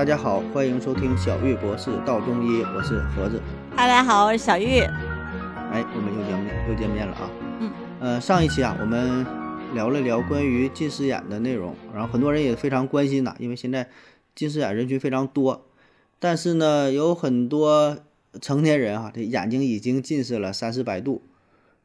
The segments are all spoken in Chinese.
大家好，欢迎收听小玉博士道中医，我是盒子。大家好，我是小玉。哎，我们又见面又见面了啊。嗯。呃，上一期啊，我们聊了聊关于近视眼的内容，然后很多人也非常关心呐，因为现在近视眼人群非常多，但是呢，有很多成年人啊，这眼睛已经近视了三四百度，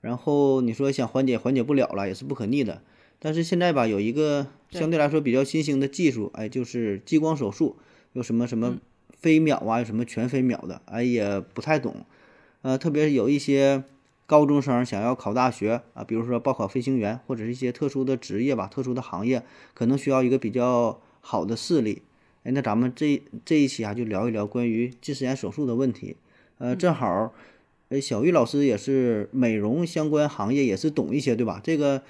然后你说想缓解缓解不了了，也是不可逆的。但是现在吧，有一个相对来说比较新兴的技术，哎，就是激光手术，有什么什么飞秒啊，有什么全飞秒的，哎，也不太懂。呃，特别是有一些高中生想要考大学啊，比如说报考飞行员或者是一些特殊的职业吧，特殊的行业，可能需要一个比较好的视力。哎，那咱们这这一期啊，就聊一聊关于近视眼手术的问题。呃，正好，呃，小玉老师也是美容相关行业，也是懂一些，对吧？这个。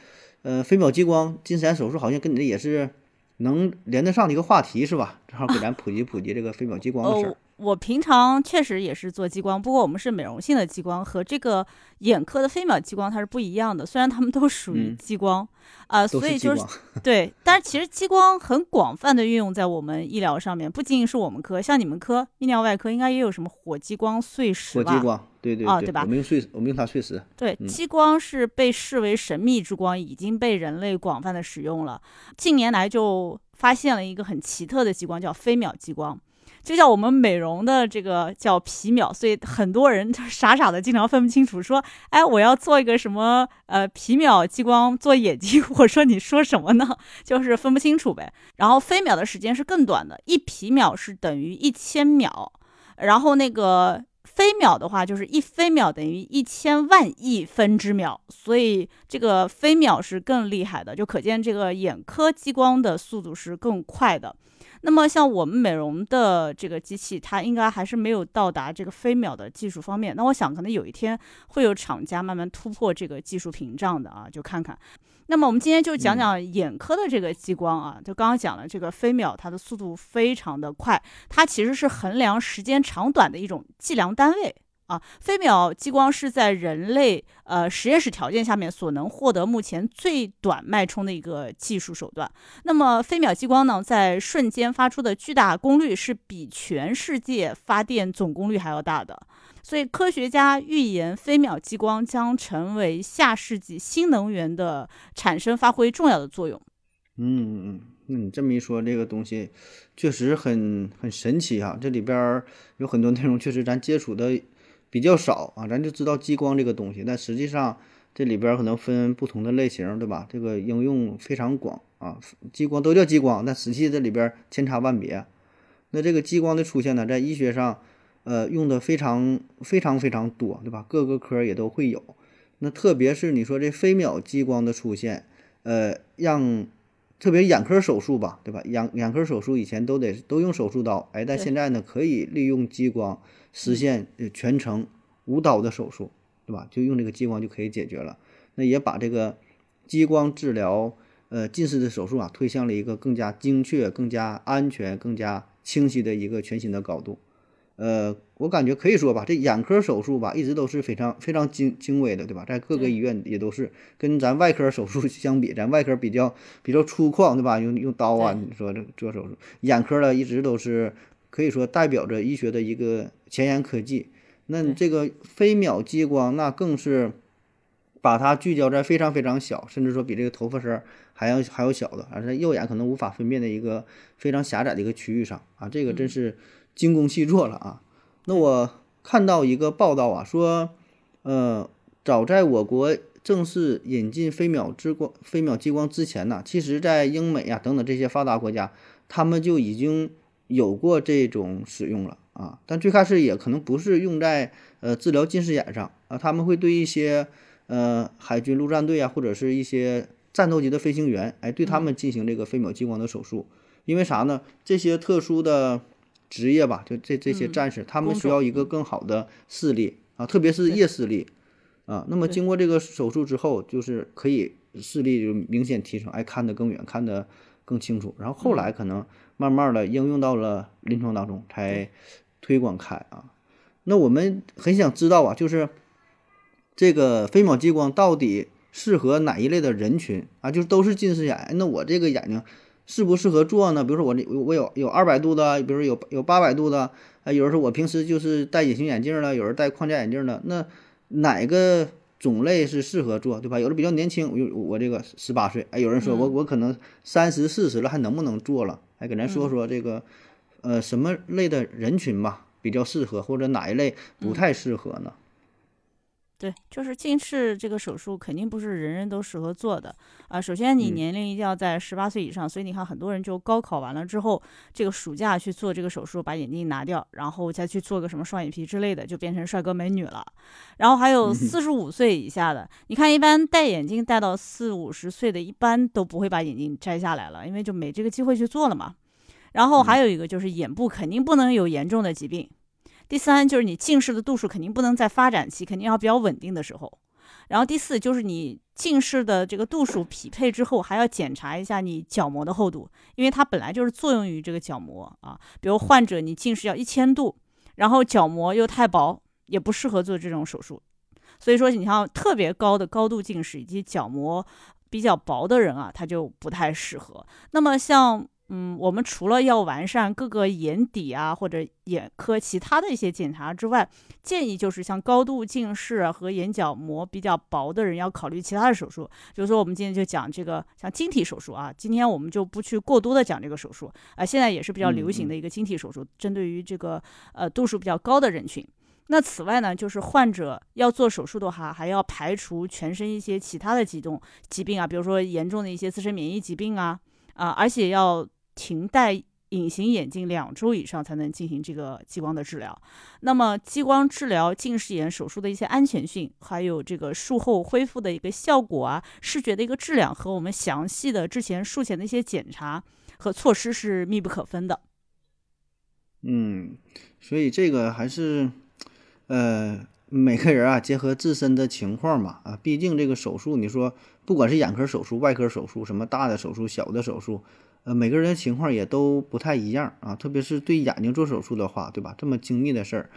呃，飞秒激光近视眼手术好像跟你这也是能连得上的一个话题，是吧？正好给咱普及普及这个飞秒激光的事儿。我平常确实也是做激光，不过我们是美容性的激光，和这个眼科的飞秒激光它是不一样的。虽然它们都属于激光，啊，所以就是对，但是其实激光很广泛的运用在我们医疗上面，不仅仅是我们科，像你们科泌尿外科应该也有什么火激光碎石吧？火激光，对对啊，对吧？我们用碎，我们用它碎石。对，激光是被视为神秘之光，已经被人类广泛的使用了。近年来就发现了一个很奇特的激光，叫飞秒激光。就像我们美容的这个叫皮秒，所以很多人傻傻的经常分不清楚，说，哎，我要做一个什么呃皮秒激光做眼睛，我说你说什么呢？就是分不清楚呗。然后飞秒的时间是更短的，一皮秒是等于一千秒，然后那个飞秒的话就是一飞秒等于一千万亿分之秒，所以这个飞秒是更厉害的，就可见这个眼科激光的速度是更快的。那么像我们美容的这个机器，它应该还是没有到达这个飞秒的技术方面。那我想可能有一天会有厂家慢慢突破这个技术屏障的啊，就看看。那么我们今天就讲讲眼科的这个激光啊，就刚刚讲了这个飞秒，它的速度非常的快，它其实是衡量时间长短的一种计量单位。啊，飞秒激光是在人类呃实验室条件下面所能获得目前最短脉冲的一个技术手段。那么飞秒激光呢，在瞬间发出的巨大功率是比全世界发电总功率还要大的。所以科学家预言，飞秒激光将成为下世纪新能源的产生发挥重要的作用。嗯嗯嗯，那你这么一说，这个东西确实很很神奇啊！这里边有很多内容，确实咱接触的。比较少啊，咱就知道激光这个东西，但实际上这里边可能分不同的类型，对吧？这个应用非常广啊，激光都叫激光，但实际这里边千差万别。那这个激光的出现呢，在医学上，呃，用的非常非常非常多，对吧？各个科也都会有。那特别是你说这飞秒激光的出现，呃，让特别眼科手术吧，对吧？眼眼科手术以前都得都用手术刀，哎，但现在呢，可以利用激光。实现全程无刀的手术，对吧？就用这个激光就可以解决了。那也把这个激光治疗呃近视的手术啊，推向了一个更加精确、更加安全、更加清晰的一个全新的高度。呃，我感觉可以说吧，这眼科手术吧，一直都是非常非常精精微的，对吧？在各个医院也都是跟咱外科手术相比，咱外科比较比较粗犷，对吧？用用刀啊，你说这做手术，眼科呢一直都是。可以说代表着医学的一个前沿科技。那这个飞秒激光，那更是把它聚焦在非常非常小，甚至说比这个头发丝还要还要小的，而且右眼可能无法分辨的一个非常狭窄的一个区域上啊，这个真是精工细作了啊。那我看到一个报道啊，说，呃，早在我国正式引进飞秒之光、飞秒激光之前呢，其实在英美啊等等这些发达国家，他们就已经。有过这种使用了啊，但最开始也可能不是用在呃治疗近视眼上啊，他们会对一些呃海军陆战队啊，或者是一些战斗机的飞行员，哎，对他们进行这个飞秒激光的手术。因为啥呢？这些特殊的职业吧，就这这些战士，他们需要一个更好的视力啊，特别是夜视力啊。那么经过这个手术之后，就是可以视力就明显提升，哎，看得更远，看得更清楚。然后后来可能。慢慢的应用到了临床当中，才推广开啊。那我们很想知道啊，就是这个飞秒激光到底适合哪一类的人群啊？就是都是近视眼，那我这个眼睛适不适合做呢？比如说我这我有有二百度的，比如说有有八百度的，啊，有人说我平时就是戴隐形眼镜了，有人戴框架眼镜的，那哪个种类是适合做，对吧？有的比较年轻，我我这个十八岁，哎，有人说我我可能三十四十了，还能不能做了？哎，给咱说说这个，呃，什么类的人群吧比较适合，或者哪一类不太适合呢？对，就是近视这个手术肯定不是人人都适合做的啊。首先，你年龄一定要在十八岁以上，所以你看很多人就高考完了之后，这个暑假去做这个手术，把眼镜拿掉，然后再去做个什么双眼皮之类的，就变成帅哥美女了。然后还有四十五岁以下的，你看一般戴眼镜戴到四五十岁的，一般都不会把眼镜摘下来了，因为就没这个机会去做了嘛。然后还有一个就是眼部肯定不能有严重的疾病。第三就是你近视的度数肯定不能在发展期，肯定要比较稳定的时候。然后第四就是你近视的这个度数匹配之后，还要检查一下你角膜的厚度，因为它本来就是作用于这个角膜啊。比如患者你近视要一千度，然后角膜又太薄，也不适合做这种手术。所以说你像特别高的高度近视以及角膜比较薄的人啊，他就不太适合。那么像。嗯，我们除了要完善各个眼底啊或者眼科其他的一些检查之外，建议就是像高度近视和眼角膜比较薄的人要考虑其他的手术。比如说，我们今天就讲这个像晶体手术啊，今天我们就不去过多的讲这个手术啊，现在也是比较流行的一个晶体手术，针对于这个呃度数比较高的人群。那此外呢，就是患者要做手术的话，还要排除全身一些其他的疾动疾病啊，比如说严重的一些自身免疫疾病啊啊，而且要。停戴隐形眼镜两周以上才能进行这个激光的治疗。那么，激光治疗近视眼手术的一些安全性，还有这个术后恢复的一个效果啊，视觉的一个质量，和我们详细的之前术前的一些检查和措施是密不可分的。嗯，所以这个还是，呃，每个人啊，结合自身的情况嘛，啊，毕竟这个手术，你说不管是眼科手术、外科手术，什么大的手术、小的手术。呃，每个人的情况也都不太一样啊，特别是对眼睛做手术的话，对吧？这么精密的事儿，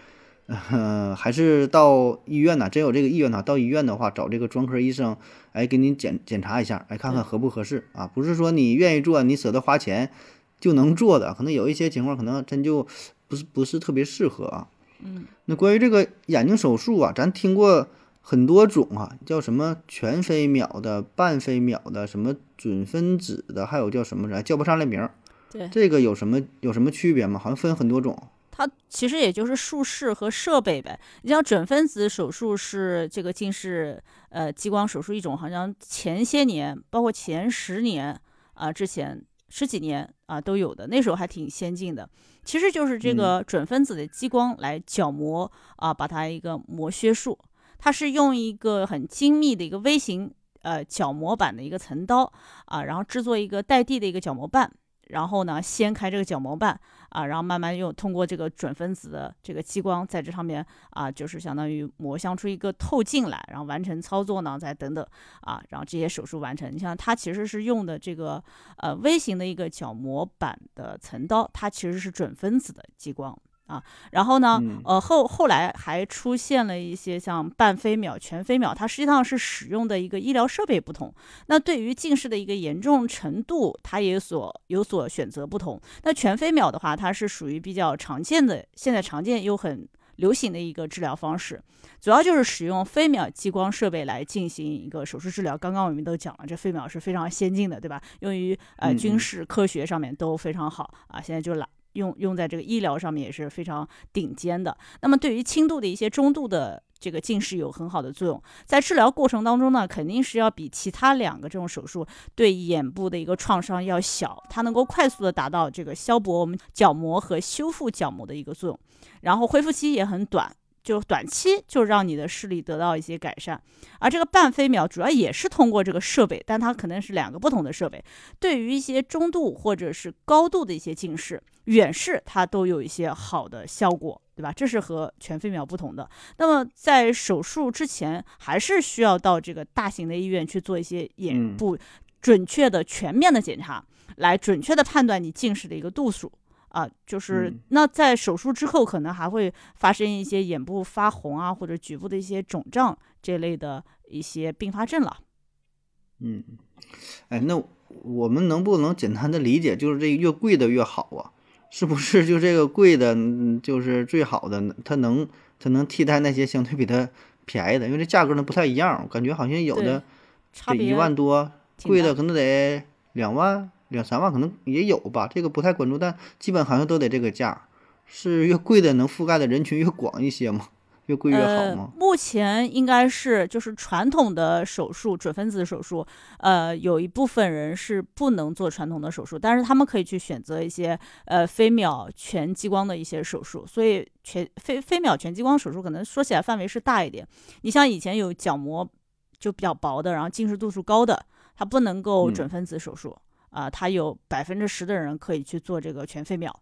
呃，还是到医院呢。真有这个意愿呢，到医院的话，找这个专科医生，哎，给你检检查一下，哎，看看合不合适啊？不是说你愿意做，你舍得花钱就能做的，可能有一些情况，可能真就不是不是特别适合啊。嗯，那关于这个眼睛手术啊，咱听过。很多种啊，叫什么全飞秒的、半飞秒的、什么准分子的，还有叫什么来叫不上来名儿。对，这个有什么有什么区别吗？好像分很多种。它其实也就是术式和设备呗。你像准分子手术是这个近视呃激光手术一种，好像前些年，包括前十年啊之前十几年啊都有的，那时候还挺先进的。其实就是这个准分子的激光来角膜啊，把它一个磨削术。它是用一个很精密的一个微型呃角膜板的一个层刀啊，然后制作一个带地的一个角膜瓣，然后呢掀开这个角膜瓣啊，然后慢慢用通过这个准分子的这个激光在这上面啊，就是相当于磨镶出一个透镜来，然后完成操作呢，再等等啊，然后这些手术完成。你像它其实是用的这个呃微型的一个角膜板的层刀，它其实是准分子的激光。啊，然后呢，呃后后来还出现了一些像半飞秒、全飞秒，它实际上是使用的一个医疗设备不同。那对于近视的一个严重程度，它也所有所选择不同。那全飞秒的话，它是属于比较常见的，现在常见又很流行的一个治疗方式，主要就是使用飞秒激光设备来进行一个手术治疗。刚刚我们都讲了，这飞秒是非常先进的，对吧？用于呃军事科学上面都非常好啊。现在就来。用用在这个医疗上面也是非常顶尖的。那么对于轻度的一些中度的这个近视有很好的作用。在治疗过程当中呢，肯定是要比其他两个这种手术对眼部的一个创伤要小，它能够快速的达到这个消薄我们角膜和修复角膜的一个作用，然后恢复期也很短。就短期就让你的视力得到一些改善，而这个半飞秒主要也是通过这个设备，但它可能是两个不同的设备。对于一些中度或者是高度的一些近视，远视它都有一些好的效果，对吧？这是和全飞秒不同的。那么在手术之前，还是需要到这个大型的医院去做一些眼部准确的、全面的检查，来准确的判断你近视的一个度数。啊，就是那在手术之后，可能还会发生一些眼部发红啊，或者局部的一些肿胀这类的一些并发症了。嗯，哎，那我们能不能简单的理解，就是这越贵的越好啊？是不是就这个贵的，就是最好的？它能它能替代那些相对比它便宜的？因为这价格呢不太一样，我感觉好像有的得一万多，贵的可能得两万两三万，可能也有吧。这个不太关注，但基本好像都得这个价。是越贵的能覆盖的人群越广一些吗？越贵越好吗？目前应该是就是传统的手术，准分子手术，呃，有一部分人是不能做传统的手术，但是他们可以去选择一些呃飞秒全激光的一些手术。所以全飞飞秒全激光手术可能说起来范围是大一点。你像以前有角膜就比较薄的，然后近视度数高的，它不能够准分子手术啊，他有百分之十的人可以去做这个全飞秒。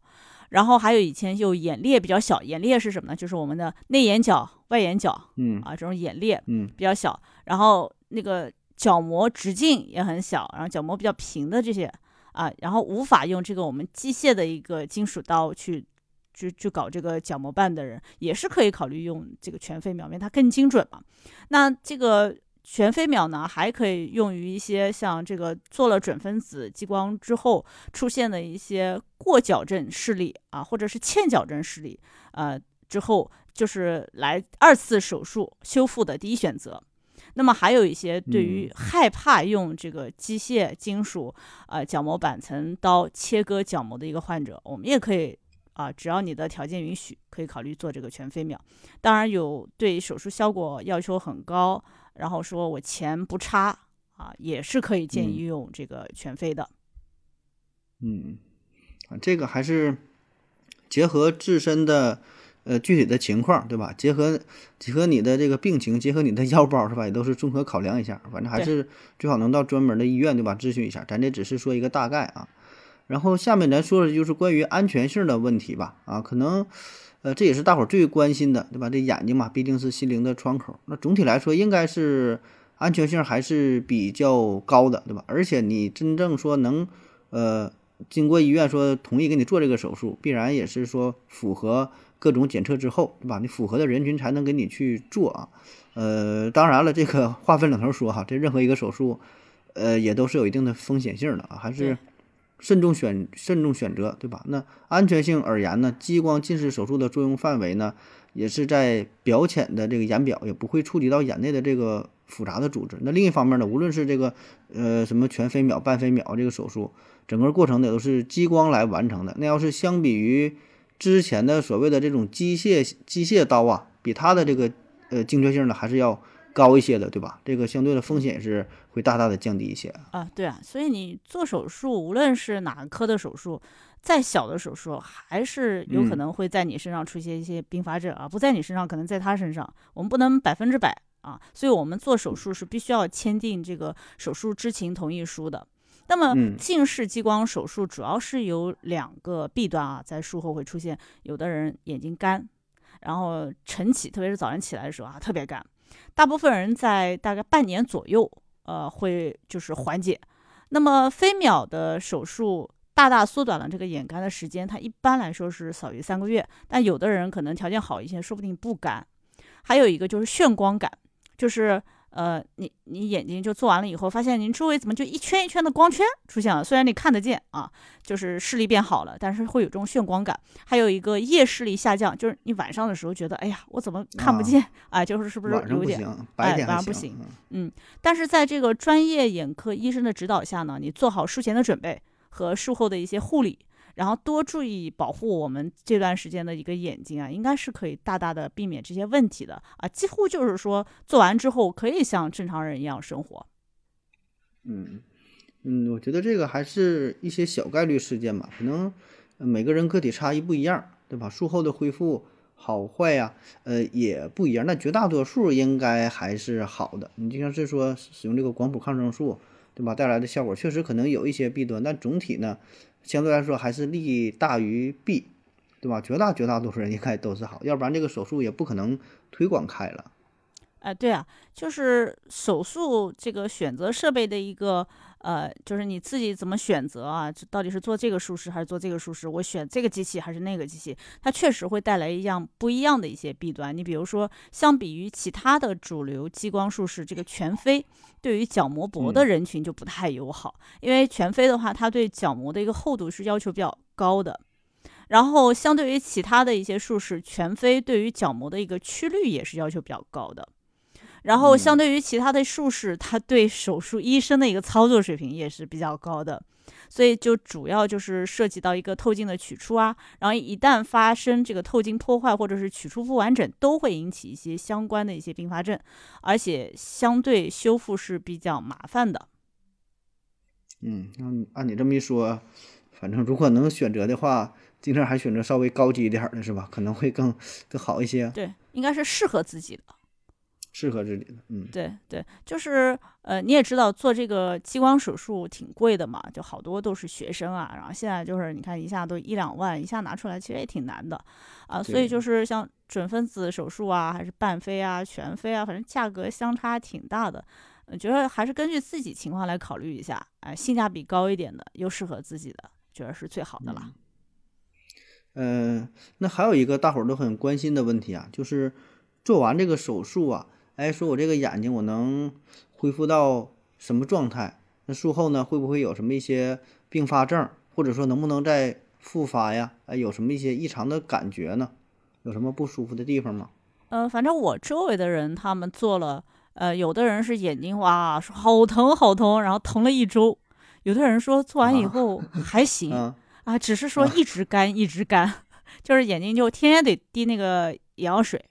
然后还有以前就眼裂比较小，眼裂是什么呢？就是我们的内眼角、外眼角，嗯啊，这种眼裂，嗯，比较小。然后那个角膜直径也很小，然后角膜比较平的这些啊，然后无法用这个我们机械的一个金属刀去去去搞这个角膜瓣的人，也是可以考虑用这个全飞秒，因为它更精准嘛。那这个。全飞秒呢，还可以用于一些像这个做了准分子激光之后出现的一些过矫正视力啊，或者是欠矫正视力，呃，之后就是来二次手术修复的第一选择。那么还有一些对于害怕用这个机械金属呃角膜板层刀切割角膜的一个患者，我们也可以啊，只要你的条件允许，可以考虑做这个全飞秒。当然有对手术效果要求很高。然后说我钱不差啊，也是可以建议用这个全飞的。嗯，啊，这个还是结合自身的呃具体的情况，对吧？结合结合你的这个病情，结合你的 腰包，是吧？也都是综合考量一下。反正还是最好能到专门的医院，对吧？咨询一下。咱这只是说一个大概啊。然后下面咱说的就是关于安全性的问题吧。啊，可能。呃，这也是大伙儿最关心的，对吧？这眼睛嘛，毕竟是心灵的窗口。那总体来说，应该是安全性还是比较高的，对吧？而且你真正说能，呃，经过医院说同意给你做这个手术，必然也是说符合各种检测之后，对吧？你符合的人群才能给你去做啊。呃，当然了，这个话分两头说哈，这任何一个手术，呃，也都是有一定的风险性的啊，还是。慎重选慎重选择，对吧？那安全性而言呢，激光近视手术的作用范围呢，也是在表浅的这个眼表，也不会触及到眼内的这个复杂的组织。那另一方面呢，无论是这个呃什么全飞秒、半飞秒这个手术，整个过程呢都是激光来完成的。那要是相比于之前的所谓的这种机械机械刀啊，比它的这个呃精确性呢还是要。高一些的，对吧？这个相对的风险是会大大的降低一些啊。对啊，所以你做手术，无论是哪科的手术，再小的手术，还是有可能会在你身上出现一些并发症啊。不在你身上，可能在他身上。我们不能百分之百啊，所以我们做手术是必须要签订这个手术知情同意书的。那么近视激光手术主要是有两个弊端啊，在术后会出现，有的人眼睛干，然后晨起，特别是早晨起来的时候啊，特别干。大部分人在大概半年左右，呃，会就是缓解。那么飞秒的手术大大缩短了这个眼干的时间，它一般来说是少于三个月。但有的人可能条件好一些，说不定不干。还有一个就是眩光感，就是。呃，你你眼睛就做完了以后，发现您周围怎么就一圈一圈的光圈出现了？虽然你看得见啊，就是视力变好了，但是会有这种眩光感。还有一个夜视力下降，就是你晚上的时候觉得，哎呀，我怎么看不见啊？就是是不是有点哎，晚上不行。嗯，但是在这个专业眼科医生的指导下呢，你做好术前的准备和术后的一些护理。然后多注意保护我们这段时间的一个眼睛啊，应该是可以大大的避免这些问题的啊，几乎就是说做完之后可以像正常人一样生活。嗯嗯，我觉得这个还是一些小概率事件吧，可能每个人个体差异不一样，对吧？术后的恢复好坏呀，呃也不一样，那绝大多数应该还是好的。你就像是说使用这个广谱抗生素，对吧？带来的效果确实可能有一些弊端，但总体呢。相对来说还是利大于弊，对吧？绝大绝大多数人应该都是好，要不然这个手术也不可能推广开了。哎，对啊，就是手术这个选择设备的一个呃，就是你自己怎么选择啊？到底是做这个术式还是做这个术式？我选这个机器还是那个机器？它确实会带来一样不一样的一些弊端。你比如说，相比于其他的主流激光术式，这个全飞对于角膜薄的人群就不太友好，因为全飞的话，它对角膜的一个厚度是要求比较高的。然后，相对于其他的一些术式，全飞对于角膜的一个曲率也是要求比较高的。然后，相对于其他的术士，他对手术医生的一个操作水平也是比较高的，所以就主要就是涉及到一个透镜的取出啊，然后一旦发生这个透镜破坏或者是取出不完整，都会引起一些相关的一些并发症，而且相对修复是比较麻烦的。嗯，那按你这么一说，反正如果能选择的话，尽量还选择稍微高级一点的，是吧？可能会更更好一些。对，应该是适合自己的。适合这里的，嗯，对对，就是呃，你也知道做这个激光手术挺贵的嘛，就好多都是学生啊，然后现在就是你看一下都一两万，一下拿出来其实也挺难的啊，所以就是像准分子手术啊，还是半飞啊、全飞啊，反正价格相差挺大的，我觉得还是根据自己情况来考虑一下，哎，性价比高一点的又适合自己的，觉得是最好的了。嗯，那还有一个大伙儿都很关心的问题啊，就是做完这个手术啊。哎，说我这个眼睛我能恢复到什么状态？那术后呢，会不会有什么一些并发症，或者说能不能再复发呀？哎，有什么一些异常的感觉呢？有什么不舒服的地方吗？呃，反正我周围的人他们做了，呃，有的人是眼睛哇说好疼好疼，然后疼了一周；有的人说做完以后还行啊，只是说一直干一直干，就是眼睛就天天得滴那个眼药水。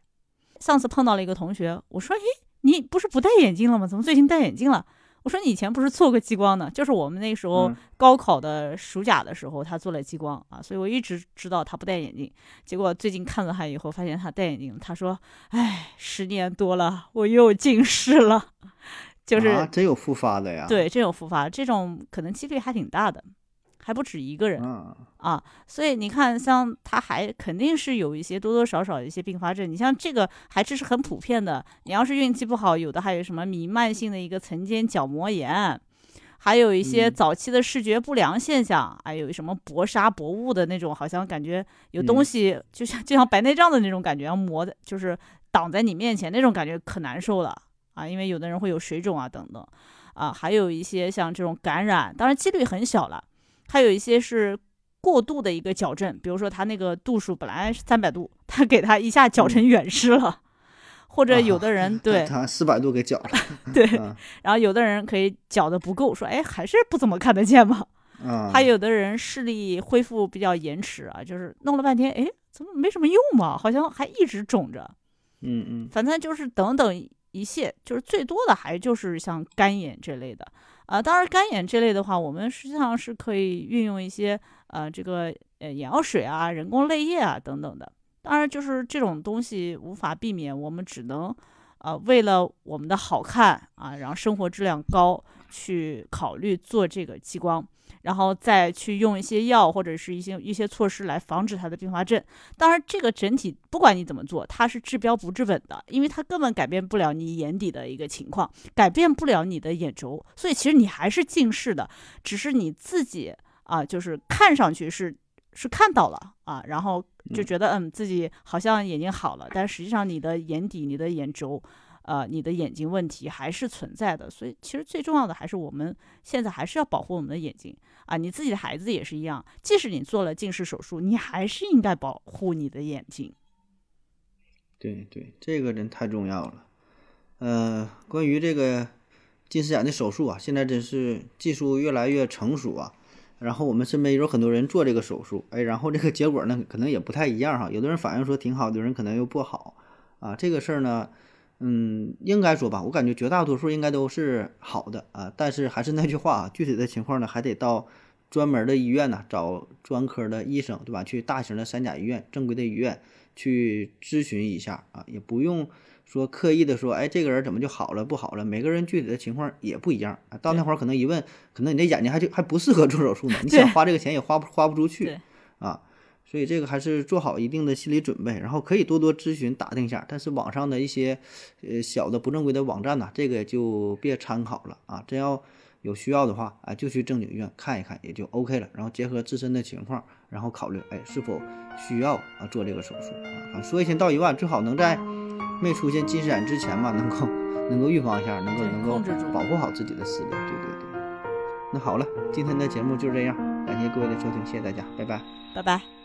上次碰到了一个同学，我说：“诶，你不是不戴眼镜了吗？怎么最近戴眼镜了？”我说：“你以前不是做过激光的？就是我们那时候高考的暑假的时候，他做了激光啊，所以我一直知道他不戴眼镜。结果最近看了他以后，发现他戴眼镜。他说：‘哎，十年多了，我又近视了。’就是真有复发的呀？对，真有复发，这种可能几率还挺大的。”还不止一个人啊，所以你看，像他还肯定是有一些多多少少一些并发症。你像这个还这是很普遍的。你要是运气不好，有的还有什么弥漫性的一个层间角膜炎，还有一些早期的视觉不良现象，还有什么薄纱薄雾的那种，好像感觉有东西，就像就像白内障的那种感觉，要磨的，就是挡在你面前那种感觉可难受了啊。因为有的人会有水肿啊等等啊，还有一些像这种感染，当然几率很小了。还有一些是过度的一个矫正，比如说他那个度数本来是三百度，他给他一下矫成远视了，或者有的人对他四百度给矫了，对，然后有的人可以矫的不够，说哎还是不怎么看得见嘛，还有的人视力恢复比较延迟啊，就是弄了半天，哎怎么没什么用嘛，好像还一直肿着，嗯嗯，反正就是等等一切，就是最多的还就是像干眼这类的。啊，当然干眼这类的话，我们实际上是可以运用一些呃这个呃眼药水啊、人工泪液啊等等的。当然，就是这种东西无法避免，我们只能呃为了我们的好看啊，然后生活质量高去考虑做这个激光。然后再去用一些药或者是一些一些措施来防止它的并发症。当然，这个整体不管你怎么做，它是治标不治本的，因为它根本改变不了你眼底的一个情况，改变不了你的眼轴，所以其实你还是近视的，只是你自己啊，就是看上去是是看到了啊，然后就觉得嗯自己好像眼睛好了，但实际上你的眼底、你的眼轴。呃，你的眼睛问题还是存在的，所以其实最重要的还是我们现在还是要保护我们的眼睛啊！你自己的孩子也是一样，即使你做了近视手术，你还是应该保护你的眼睛。对对，这个真太重要了。呃，关于这个近视眼的手术啊，现在真是技术越来越成熟啊。然后我们身边有很多人做这个手术，哎，然后这个结果呢，可能也不太一样哈。有的人反映说挺好，有的人可能又不好啊。这个事儿呢。嗯，应该说吧，我感觉绝大多数应该都是好的啊。但是还是那句话啊，具体的情况呢，还得到专门的医院呢，找专科的医生，对吧？去大型的三甲医院、正规的医院去咨询一下啊，也不用说刻意的说，哎，这个人怎么就好了不好了？每个人具体的情况也不一样啊。到那会儿可能一问，可能你这眼睛还就还不适合做手术呢，你想花这个钱也花不花不出去啊。所以这个还是做好一定的心理准备，然后可以多多咨询打听一下。但是网上的一些呃小的不正规的网站呐，这个就别参考了啊。真要有需要的话啊，就去正经医院看一看，也就 OK 了。然后结合自身的情况，然后考虑，哎，是否需要啊做这个手术啊？说一千道一万，最好能在没出现近视眼之前嘛，能够能够预防一下，能够能够保护好自己的视力。对对对。那好了，今天的节目就是这样，感谢各位的收听，谢谢大家，拜拜，拜拜。